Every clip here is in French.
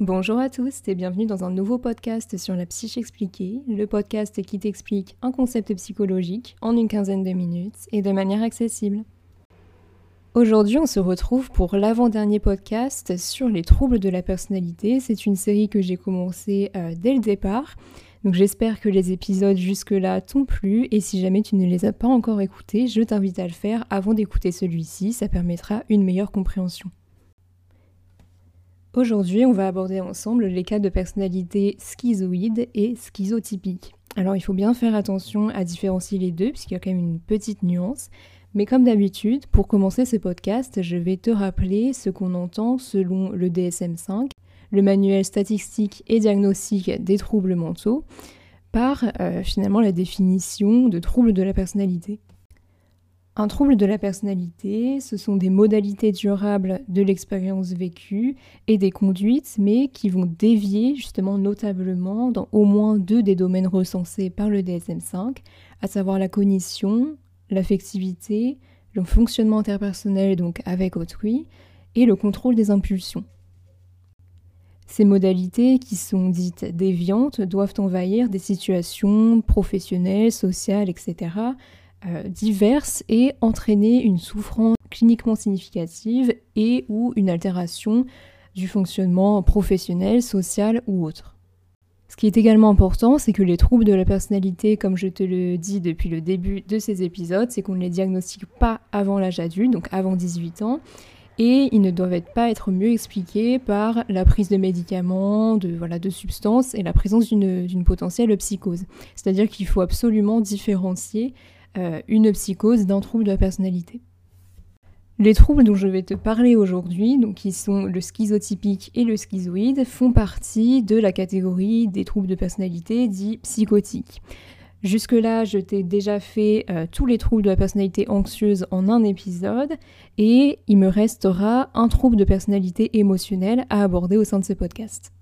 Bonjour à tous et bienvenue dans un nouveau podcast sur la psyche expliquée, le podcast qui t'explique un concept psychologique en une quinzaine de minutes et de manière accessible. Aujourd'hui, on se retrouve pour l'avant-dernier podcast sur les troubles de la personnalité. C'est une série que j'ai commencée euh, dès le départ. Donc j'espère que les épisodes jusque-là t'ont plu et si jamais tu ne les as pas encore écoutés, je t'invite à le faire avant d'écouter celui-ci, ça permettra une meilleure compréhension. Aujourd'hui, on va aborder ensemble les cas de personnalité schizoïde et schizotypique. Alors, il faut bien faire attention à différencier les deux, puisqu'il y a quand même une petite nuance. Mais comme d'habitude, pour commencer ce podcast, je vais te rappeler ce qu'on entend selon le DSM-5, le manuel statistique et diagnostique des troubles mentaux, par euh, finalement la définition de troubles de la personnalité. Un trouble de la personnalité, ce sont des modalités durables de l'expérience vécue et des conduites, mais qui vont dévier justement notablement dans au moins deux des domaines recensés par le DSM5, à savoir la cognition, l'affectivité, le fonctionnement interpersonnel donc avec autrui, et le contrôle des impulsions. Ces modalités, qui sont dites déviantes, doivent envahir des situations professionnelles, sociales, etc., diverses et entraîner une souffrance cliniquement significative et ou une altération du fonctionnement professionnel, social ou autre. Ce qui est également important, c'est que les troubles de la personnalité, comme je te le dis depuis le début de ces épisodes, c'est qu'on ne les diagnostique pas avant l'âge adulte, donc avant 18 ans, et ils ne doivent pas être mieux expliqués par la prise de médicaments, de, voilà, de substances et la présence d'une potentielle psychose. C'est-à-dire qu'il faut absolument différencier euh, une psychose d'un trouble de la personnalité. Les troubles dont je vais te parler aujourd'hui, qui sont le schizotypique et le schizoïde, font partie de la catégorie des troubles de personnalité dits psychotiques. Jusque-là, je t'ai déjà fait euh, tous les troubles de la personnalité anxieuse en un épisode et il me restera un trouble de personnalité émotionnelle à aborder au sein de ce podcast.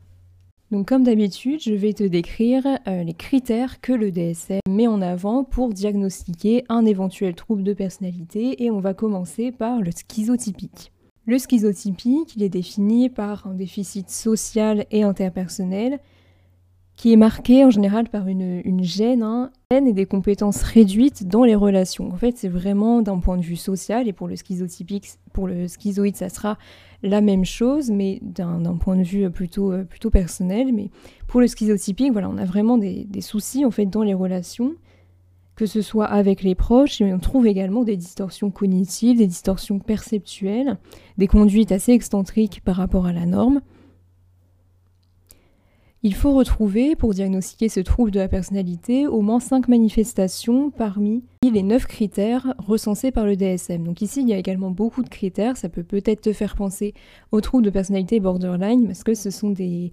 Donc comme d'habitude, je vais te décrire euh, les critères que le DSM met en avant pour diagnostiquer un éventuel trouble de personnalité et on va commencer par le schizotypique. Le schizotypique, il est défini par un déficit social et interpersonnel qui est marqué en général par une, gêne, hein, et des compétences réduites dans les relations. En fait, c'est vraiment d'un point de vue social, et pour le schizotypique, pour le schizoïde, ça sera la même chose, mais d'un point de vue plutôt, euh, plutôt personnel. Mais pour le schizotypique, voilà, on a vraiment des, des, soucis en fait dans les relations, que ce soit avec les proches, et on trouve également des distorsions cognitives, des distorsions perceptuelles, des conduites assez excentriques par rapport à la norme. Il faut retrouver, pour diagnostiquer ce trouble de la personnalité, au moins 5 manifestations parmi les 9 critères recensés par le DSM. Donc ici, il y a également beaucoup de critères, ça peut peut-être te faire penser aux troubles de personnalité borderline, parce que ce sont des,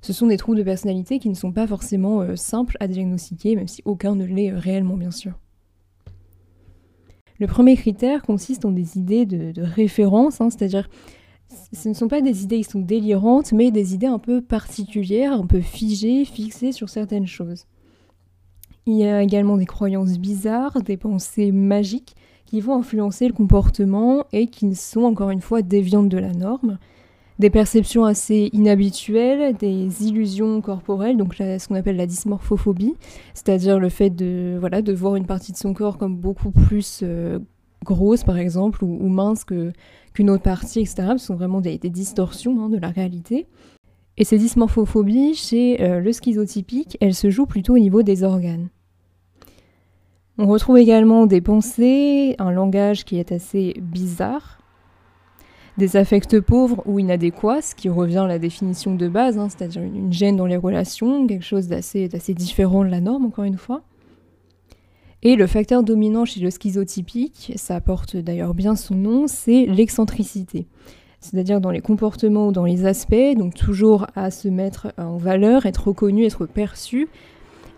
ce troubles de personnalité qui ne sont pas forcément euh, simples à diagnostiquer, même si aucun ne l'est euh, réellement, bien sûr. Le premier critère consiste en des idées de, référence, hein, c'est-à-dire ce ne sont pas des idées qui sont délirantes, mais des idées un peu particulières, un peu figées, fixées sur certaines choses. Il y a également des croyances bizarres, des pensées magiques qui vont influencer le comportement et qui sont encore une fois déviantes de la norme. Des perceptions assez inhabituelles, des illusions corporelles, donc ce qu'on appelle la dysmorphophobie, c'est-à-dire le fait de, voilà, de voir une partie de son corps comme beaucoup plus euh, grosse par exemple ou, mince qu'une autre partie, etc. Ce sont vraiment des, distorsions hein, de la réalité. Et ces dysmorphophobies, chez euh, le schizotypique, elles se jouent plutôt au niveau des organes. On retrouve également des pensées, un langage qui est assez bizarre, des affects pauvres ou inadéquats, ce qui revient à la définition de base, hein, c'est-à-dire une gêne dans les relations, quelque chose d'assez différent de la norme, encore une fois. Et le facteur dominant chez le schizotypique, ça porte d'ailleurs bien son nom, c'est l'excentricité. C'est-à-dire dans les comportements ou dans les aspects, donc toujours à se mettre en valeur, être reconnu, être perçu.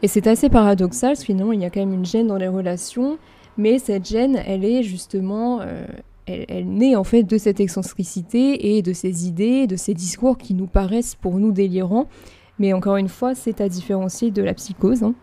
Et c'est assez paradoxal, parce que finalement il y a quand même une gêne dans les relations, mais cette gêne, elle est justement, euh, elle, naît en fait de cette excentricité et de ces idées, de ces discours qui nous paraissent pour nous délirants. Mais encore une fois, c'est à différencier de la psychose. Hein.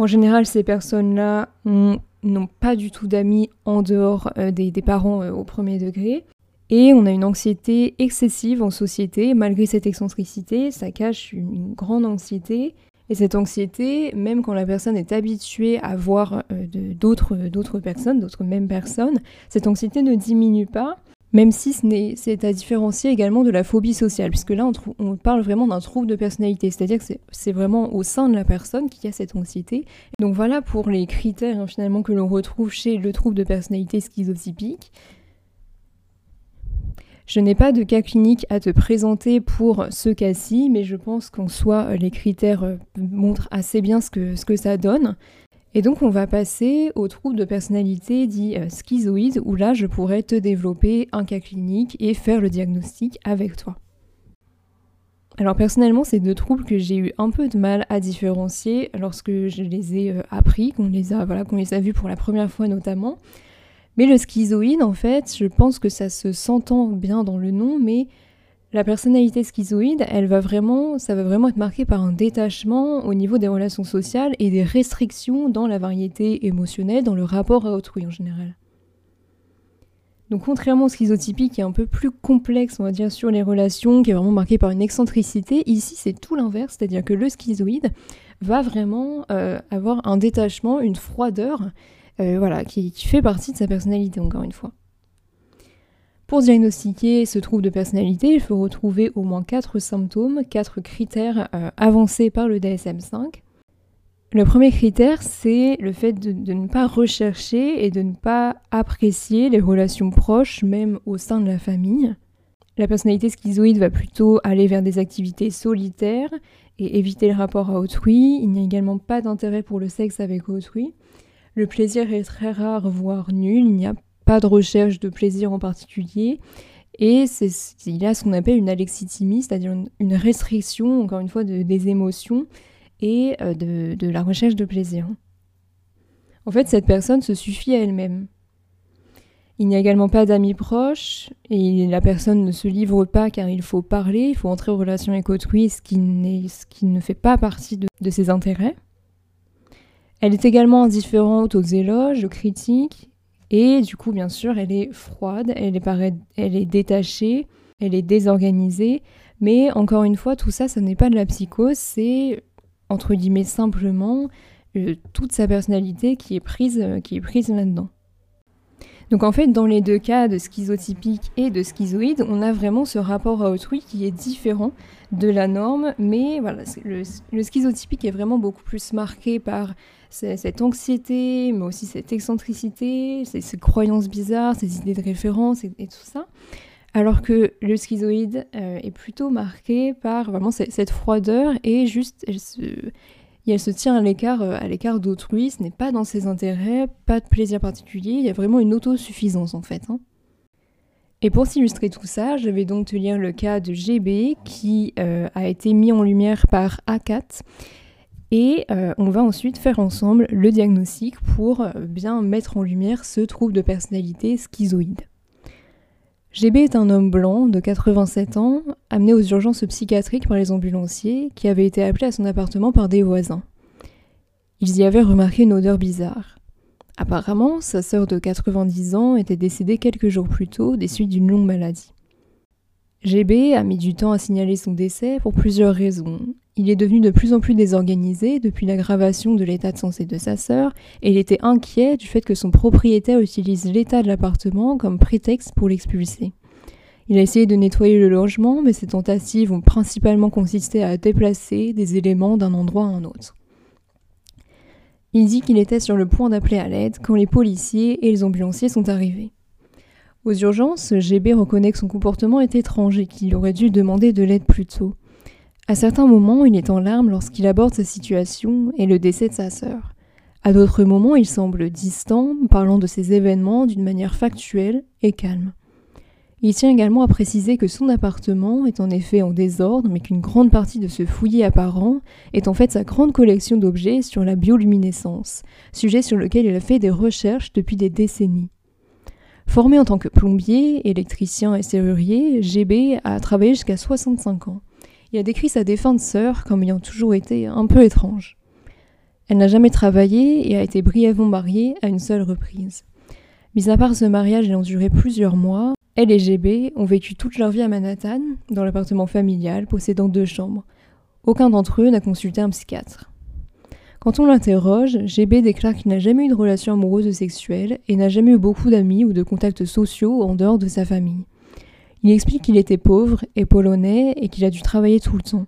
En général, ces personnes-là n'ont pas du tout d'amis en dehors euh, des, parents euh, au premier degré. Et on a une anxiété excessive en société. Malgré cette excentricité, ça cache une grande anxiété. Et cette anxiété, même quand la personne est habituée à voir euh, d'autres personnes, d'autres mêmes personnes, cette anxiété ne diminue pas, même si c'est à différencier également de la phobie sociale, puisque là on, parle vraiment d'un trouble de personnalité, c'est-à-dire que c'est vraiment au sein de la personne qu'il y a cette anxiété. donc voilà pour les critères hein, finalement que l'on retrouve chez le trouble de personnalité schizotypique. Je n'ai pas de cas clinique à te présenter pour ce cas-ci, mais je pense qu'en soi, les critères euh, montrent assez bien ce que, ce que ça donne. Et donc on va passer au trouble de personnalité dit euh, schizoïde, où là je pourrais te développer un cas clinique et faire le diagnostic avec toi. Alors personnellement, c'est deux troubles que j'ai eu un peu de mal à différencier lorsque je les ai euh, appris, qu'on les a, voilà, qu'on les a vus pour la première fois notamment. Mais le schizoïde, en fait, je pense que ça se s'entend bien dans le nom, mais la personnalité schizoïde, elle va vraiment, ça va vraiment être marqué par un détachement au niveau des relations sociales et des restrictions dans la variété émotionnelle, dans le rapport à autrui en général. Donc contrairement au schizotypique qui est un peu plus complexe, on va dire, sur les relations, qui est vraiment marqué par une excentricité, ici c'est tout l'inverse, c'est-à-dire que le schizoïde va vraiment euh, avoir un détachement, une froideur, euh, voilà, qui, fait partie de sa personnalité, encore une fois. Pour diagnostiquer ce trouble de personnalité, il faut retrouver au moins quatre symptômes, quatre critères euh, avancés par le DSM-5. Le premier critère, c'est le fait de, de, ne pas rechercher et de ne pas apprécier les relations proches, même au sein de la famille. La personnalité schizoïde va plutôt aller vers des activités solitaires et éviter le rapport à autrui. Il n'y a également pas d'intérêt pour le sexe avec autrui. Le plaisir est très rare, voire nul. Il n'y a pas de recherche de plaisir en particulier. Et il a ce qu'on appelle une alexithymie, c'est-à-dire une, restriction, encore une fois, des émotions et euh, de, la recherche de plaisir. En fait, cette personne se suffit à elle-même. Il n'y a également pas d'amis proches et la personne ne se livre pas car il faut parler, il faut entrer en relation avec autrui, ce qui, ce qui ne fait pas partie de, de ses intérêts. Elle est également indifférente aux éloges, aux critiques, et du coup, bien sûr, elle est froide, elle est, elle est détachée, elle est désorganisée, mais encore une fois, tout ça, ce n'est pas de la psychose, c'est, entre guillemets, simplement euh, toute sa personnalité qui est prise, euh, qui est prise là-dedans. Donc en fait, dans les deux cas de schizotypique et de schizoïde, on a vraiment ce rapport à autrui qui est différent de la norme, mais voilà, le, schizotypique est vraiment beaucoup plus marqué par cette anxiété, mais aussi cette excentricité, ces, croyances bizarres, ces idées de référence et, tout ça. Alors que le schizoïde euh, est plutôt marqué par vraiment cette, froideur et juste, se, elle se tient à l'écart, euh, à l'écart d'autrui, ce n'est pas dans ses intérêts, pas de plaisir particulier, il y a vraiment une autosuffisance en fait. Hein. Et pour s'illustrer tout ça, je vais donc te lire le cas de GB qui euh, a été mis en lumière par A4 et euh, on va ensuite faire ensemble le diagnostic pour bien mettre en lumière ce trouble de personnalité schizoïde. GB est un homme blanc de 87 ans, amené aux urgences psychiatriques par les ambulanciers, qui avait été appelé à son appartement par des voisins. Ils y avaient remarqué une odeur bizarre. Apparemment, sa sœur de 90 ans était décédée quelques jours plus tôt des suites d'une longue maladie. GB a mis du temps à signaler son décès pour plusieurs raisons, il est devenu de plus en plus désorganisé depuis l'aggravation de l'état de santé de sa sœur et il était inquiet du fait que son propriétaire utilise l'état de l'appartement comme prétexte pour l'expulser. Il a essayé de nettoyer le logement, mais ses tentatives ont principalement consisté à déplacer des éléments d'un endroit à un autre. Il dit qu'il était sur le point d'appeler à l'aide quand les policiers et les ambulanciers sont arrivés. Aux urgences, GB reconnaît que son comportement est étrange et qu'il aurait dû demander de l'aide plus tôt. À certains moments, il est en larmes lorsqu'il aborde sa situation et le décès de sa sœur. À d'autres moments, il semble distant, parlant de ces événements d'une manière factuelle et calme. Il tient également à préciser que son appartement est en effet en désordre, mais qu'une grande partie de ce fouillis apparent est en fait sa grande collection d'objets sur la bioluminescence, sujet sur lequel il a fait des recherches depuis des décennies. Formé en tant que plombier, électricien et serrurier, GB a travaillé jusqu'à 65 ans. Il a décrit sa défunte sœur comme ayant toujours été un peu étrange. Elle n'a jamais travaillé et a été brièvement mariée à une seule reprise. Mis à part ce mariage ayant duré plusieurs mois, Elle et GB ont vécu toute leur vie à Manhattan, dans l'appartement familial, possédant deux chambres. Aucun d'entre eux n'a consulté un psychiatre. Quand on l'interroge, GB déclare qu'il n'a jamais eu de relation amoureuse ou sexuelle et n'a jamais eu beaucoup d'amis ou de contacts sociaux en dehors de sa famille. Il explique qu'il était pauvre et polonais et qu'il a dû travailler tout le temps.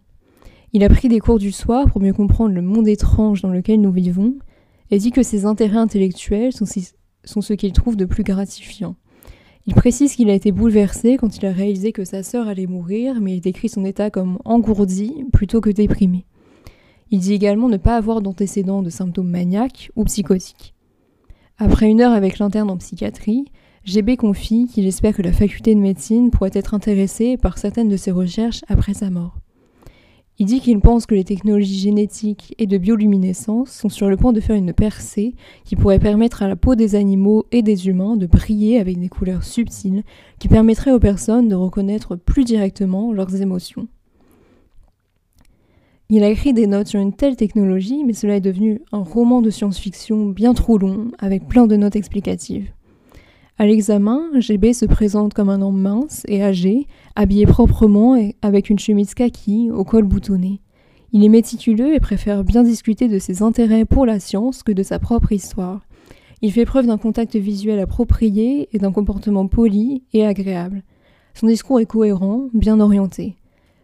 Il a pris des cours du soir pour mieux comprendre le monde étrange dans lequel nous vivons et dit que ses intérêts intellectuels sont, sont ce qu'il trouve de plus gratifiant. Il précise qu'il a été bouleversé quand il a réalisé que sa sœur allait mourir, mais il décrit son état comme engourdi plutôt que déprimé. Il dit également ne pas avoir d'antécédents de symptômes maniaques ou psychotiques. Après une heure avec l'interne en psychiatrie, GB confie qu'il espère que la faculté de médecine pourrait être intéressée par certaines de ses recherches après sa mort. Il dit qu'il pense que les technologies génétiques et de bioluminescence sont sur le point de faire une percée qui pourrait permettre à la peau des animaux et des humains de briller avec des couleurs subtiles qui permettraient aux personnes de reconnaître plus directement leurs émotions. Il a écrit des notes sur une telle technologie, mais cela est devenu un roman de science-fiction bien trop long, avec plein de notes explicatives. À l'examen, GB se présente comme un homme mince et âgé, habillé proprement et avec une chemise kaki au col boutonné. Il est méticuleux et préfère bien discuter de ses intérêts pour la science que de sa propre histoire. Il fait preuve d'un contact visuel approprié et d'un comportement poli et agréable. Son discours est cohérent, bien orienté.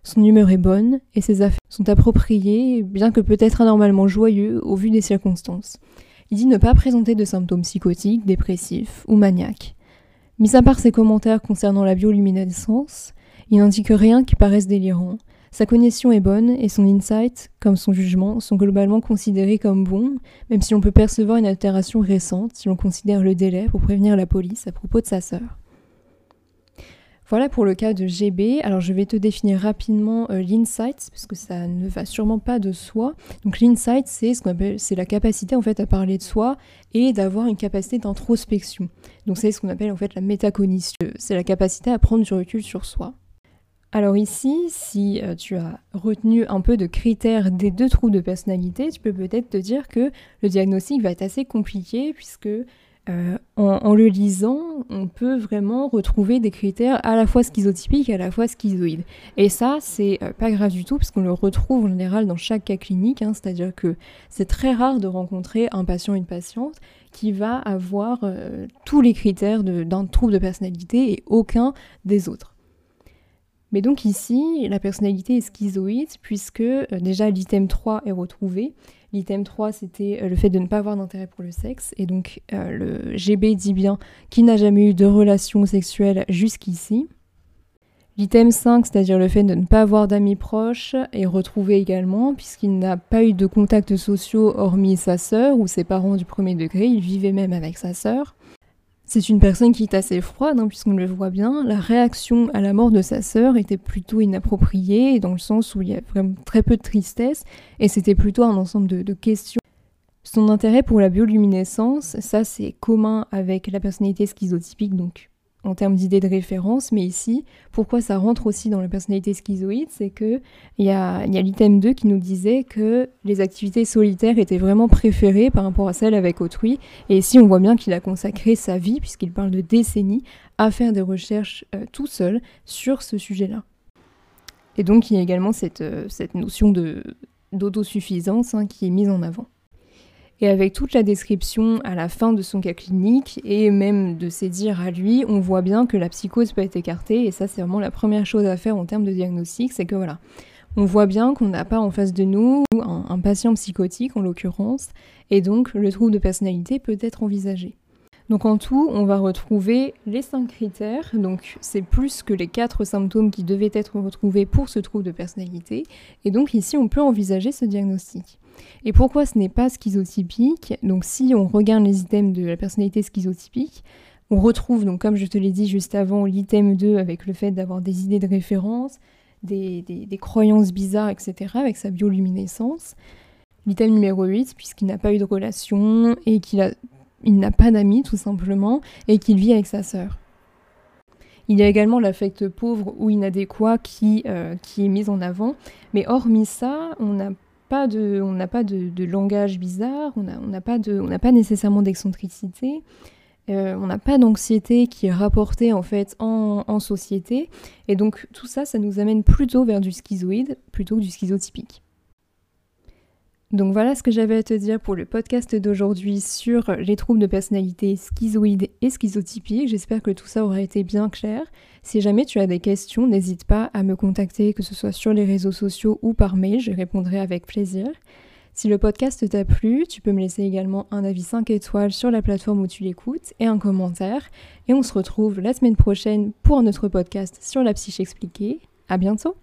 Son humeur est bonne et ses affaires sont appropriées, bien que peut-être anormalement joyeux au vu des circonstances. Il dit ne pas présenter de symptômes psychotiques, dépressifs ou maniaques. Mis à part ses commentaires concernant la bioluminescence, il n'indique rien qui paraisse délirant. Sa cognition est bonne et son insight, comme son jugement, sont globalement considérés comme bons, même si on peut percevoir une altération récente si l'on considère le délai pour prévenir la police à propos de sa sœur. Voilà pour le cas de GB. Alors je vais te définir rapidement euh, l'insight parce que ça ne va sûrement pas de soi. Donc l'insight c'est ce qu'on appelle la capacité en fait à parler de soi et d'avoir une capacité d'introspection. Donc c'est ce qu'on appelle en fait la métacognition. C'est la capacité à prendre du recul sur soi. Alors ici, si euh, tu as retenu un peu de critères des deux trous de personnalité, tu peux peut-être te dire que le diagnostic va être assez compliqué puisque euh, en, le lisant, on peut vraiment retrouver des critères à la fois schizotypiques et à la fois schizoïdes. Et ça, c'est euh, pas grave du tout, parce qu'on le retrouve en général dans chaque cas clinique, hein, c'est-à-dire que c'est très rare de rencontrer un patient, une patiente qui va avoir euh, tous les critères d'un trouble de personnalité et aucun des autres. Mais donc ici, la personnalité est schizoïde puisque déjà l'item 3 est retrouvé L'item 3, c'était euh, le fait de ne pas avoir d'intérêt pour le sexe. Et donc, euh, le GB dit bien qu'il n'a jamais eu de relation sexuelle jusqu'ici. L'item 5, c'est-à-dire le fait de ne pas avoir d'amis proches, est retrouvé également, puisqu'il n'a pas eu de contacts sociaux hormis sa sœur ou ses parents du premier degré. Il vivait même avec sa sœur. C'est une personne qui est assez froide, hein, puisqu'on le voit bien. La réaction à la mort de sa sœur était plutôt inappropriée, dans le sens où il y a vraiment très peu de tristesse, et c'était plutôt un ensemble de questions. Son intérêt pour la bioluminescence, ça c'est commun avec la personnalité schizotypique, donc en termes d'idées de référence, mais ici, pourquoi ça rentre aussi dans la personnalité schizoïde, c'est que il y a, l'item 2 qui nous disait que les activités solitaires étaient vraiment préférées par rapport à celles avec autrui, et ici on voit bien qu'il a consacré sa vie, puisqu'il parle de décennies, à faire des recherches euh, tout seul sur ce sujet-là. Et donc il y a également cette, euh, notion d'autosuffisance hein, qui est mise en avant et avec toute la description à la fin de son cas clinique et même de ses dires à lui, on voit bien que la psychose peut être écartée et ça c'est vraiment la première chose à faire en termes de diagnostic, c'est que voilà, on voit bien qu'on n'a pas en face de nous un, un patient psychotique en l'occurrence et donc le trouble de personnalité peut être envisagé. Donc en tout, on va retrouver les cinq critères. Donc c'est plus que les quatre symptômes qui devaient être retrouvés pour ce trouble de personnalité. Et donc ici, on peut envisager ce diagnostic. Et pourquoi ce n'est pas schizotypique? Donc si on regarde les items de la personnalité schizotypique, on retrouve, donc comme je te l'ai dit juste avant, l'item 2 avec le fait d'avoir des idées de référence, des, croyances bizarres, etc., avec sa bioluminescence. L'item numéro 8, puisqu'il n'a pas eu de relation et qu'il il n'a pas d'amis tout simplement, et qu'il vit avec sa sœur. Il y a également l'affect pauvre ou inadéquat qui, euh, qui est mis en avant, mais hormis ça, on n'a on n'a pas de, langage bizarre, on n'a pas nécessairement d'excentricité. euh, on n'a pas d'anxiété qui est rapportée en fait en, société. Et donc tout ça, ça nous amène plutôt vers du schizoïde plutôt que du schizotypique. Donc voilà ce que j'avais à te dire pour le podcast d'aujourd'hui sur les troubles de personnalité schizoïde et schizotypique. J'espère que tout ça aura été bien clair. Si jamais tu as des questions, n'hésite pas à me contacter, que ce soit sur les réseaux sociaux ou par mail, je répondrai avec plaisir. Si le podcast t'a plu, tu peux me laisser également un avis 5 étoiles sur la plateforme où tu l'écoutes et un commentaire. Et on se retrouve la semaine prochaine pour notre podcast sur la psyche expliquée. À bientôt!